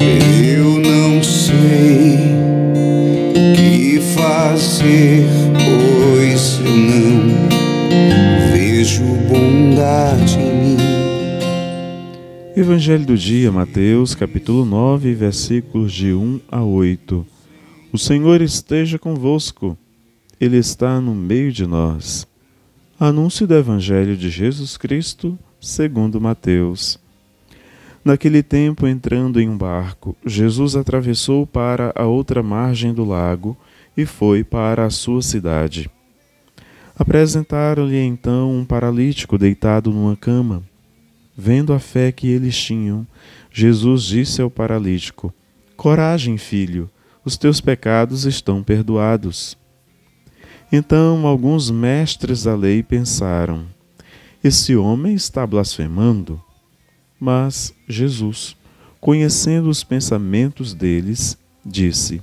Eu não sei o que fazer, pois eu não vejo bondade em mim. Evangelho do dia, Mateus, capítulo 9, versículos de 1 a 8. O Senhor esteja convosco. Ele está no meio de nós. Anúncio do Evangelho de Jesus Cristo, segundo Mateus. Naquele tempo, entrando em um barco, Jesus atravessou para a outra margem do lago e foi para a sua cidade. Apresentaram-lhe então um paralítico deitado numa cama. Vendo a fé que eles tinham, Jesus disse ao paralítico: Coragem, filho, os teus pecados estão perdoados. Então alguns mestres da lei pensaram: Esse homem está blasfemando. Mas Jesus, conhecendo os pensamentos deles, disse: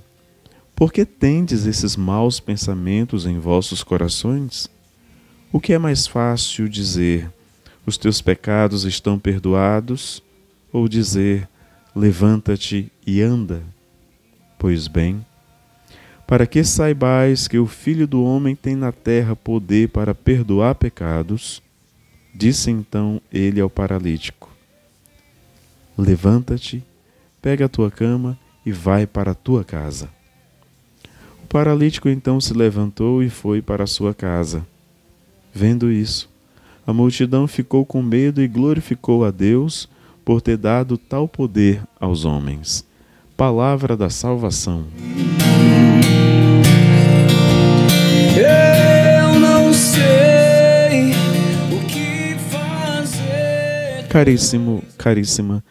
Por que tendes esses maus pensamentos em vossos corações? O que é mais fácil dizer: Os teus pecados estão perdoados? Ou dizer: Levanta-te e anda? Pois bem, para que saibais que o Filho do Homem tem na terra poder para perdoar pecados, disse então ele ao paralítico: Levanta-te, pega a tua cama e vai para a tua casa. O paralítico então se levantou e foi para a sua casa. Vendo isso, a multidão ficou com medo e glorificou a Deus por ter dado tal poder aos homens. Palavra da salvação. Eu não sei o que fazer. Caríssimo, caríssima,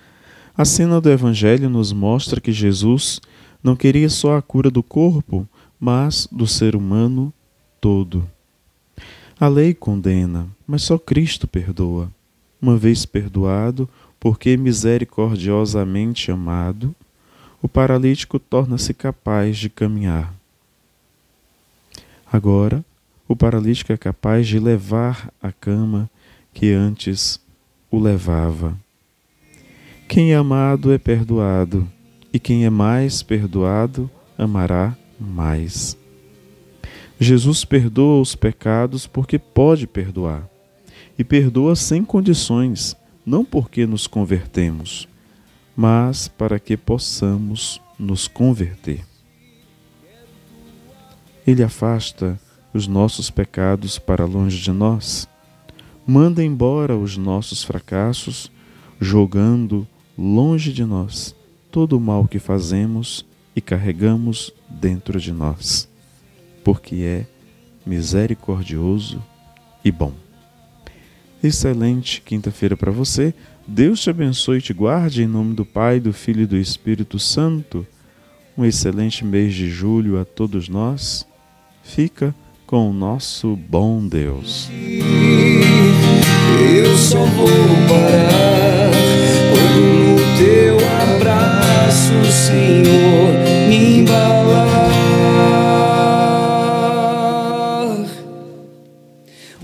a cena do Evangelho nos mostra que Jesus não queria só a cura do corpo, mas do ser humano todo. A lei condena, mas só Cristo perdoa. Uma vez perdoado, porque misericordiosamente amado, o paralítico torna-se capaz de caminhar. Agora, o paralítico é capaz de levar a cama que antes o levava. Quem é amado é perdoado, e quem é mais perdoado amará mais. Jesus perdoa os pecados porque pode perdoar, e perdoa sem condições, não porque nos convertemos, mas para que possamos nos converter. Ele afasta os nossos pecados para longe de nós, manda embora os nossos fracassos, jogando longe de nós todo o mal que fazemos e carregamos dentro de nós, porque é misericordioso e bom. Excelente quinta-feira para você. Deus te abençoe e te guarde em nome do Pai, do Filho e do Espírito Santo. Um excelente mês de julho a todos nós. Fica com o nosso bom Deus. Eu